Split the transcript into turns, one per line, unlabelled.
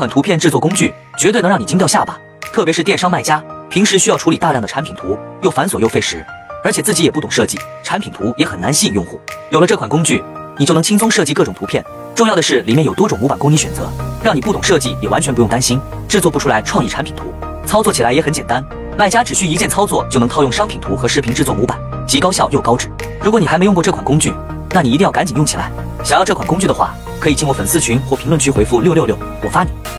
款图片制作工具绝对能让你惊掉下巴。特别是电商卖家平时需要处理大量的产品图又繁琐又费时而且自己也不懂设计产品图也很难吸引用户。有了这款工具你就能轻松设计各种图片。重要的是里面有多种模板供你选择让你不懂设计也完全不用担心制作不出来创意产品图操作起来也很简单。卖家只需一键操作就能套用商品图和视频制作模板既高效又高质。如果你还没用过这款工具那你一定要赶紧用起来。想要这款工具的话可以进我粉丝群或评论区回复六六六我发你。